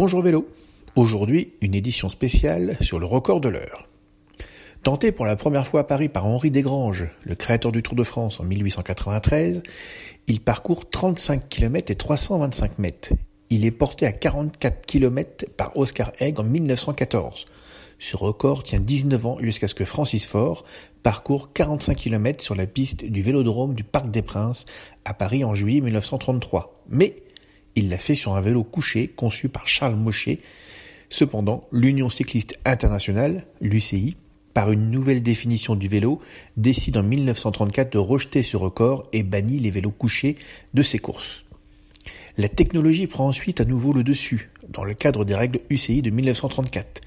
Bonjour vélo. Aujourd'hui, une édition spéciale sur le record de l'heure. Tenté pour la première fois à Paris par Henri Desgranges, le créateur du Tour de France en 1893, il parcourt 35 km et 325 mètres. Il est porté à 44 km par Oscar Haig en 1914. Ce record tient 19 ans jusqu'à ce que Francis Faure parcourt 45 km sur la piste du Vélodrome du Parc des Princes à Paris en juillet 1933. Mais il l'a fait sur un vélo couché conçu par Charles Mochet. Cependant, l'Union cycliste internationale, l'UCI, par une nouvelle définition du vélo, décide en 1934 de rejeter ce record et bannit les vélos couchés de ses courses. La technologie prend ensuite à nouveau le dessus, dans le cadre des règles UCI de 1934,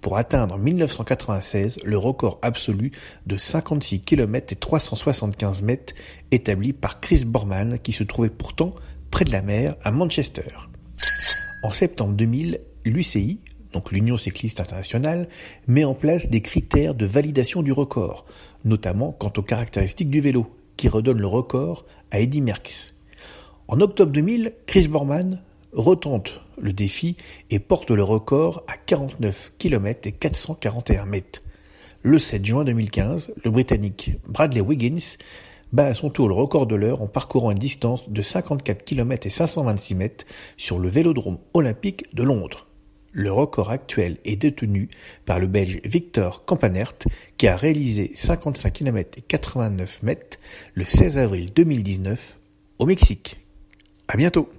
pour atteindre en 1996 le record absolu de 56 km et 375 mètres établi par Chris Borman, qui se trouvait pourtant près de la mer, à Manchester. En septembre 2000, l'UCI, donc l'Union cycliste internationale, met en place des critères de validation du record, notamment quant aux caractéristiques du vélo, qui redonne le record à Eddy Merckx. En octobre 2000, Chris Borman retente le défi et porte le record à 49 km et 441 mètres. Le 7 juin 2015, le Britannique Bradley Wiggins bat à son tour le record de l'heure en parcourant une distance de 54 km et 526 mètres sur le Vélodrome olympique de Londres. Le record actuel est détenu par le Belge Victor Campanert qui a réalisé 55 km et 89 mètres le 16 avril 2019 au Mexique. À bientôt.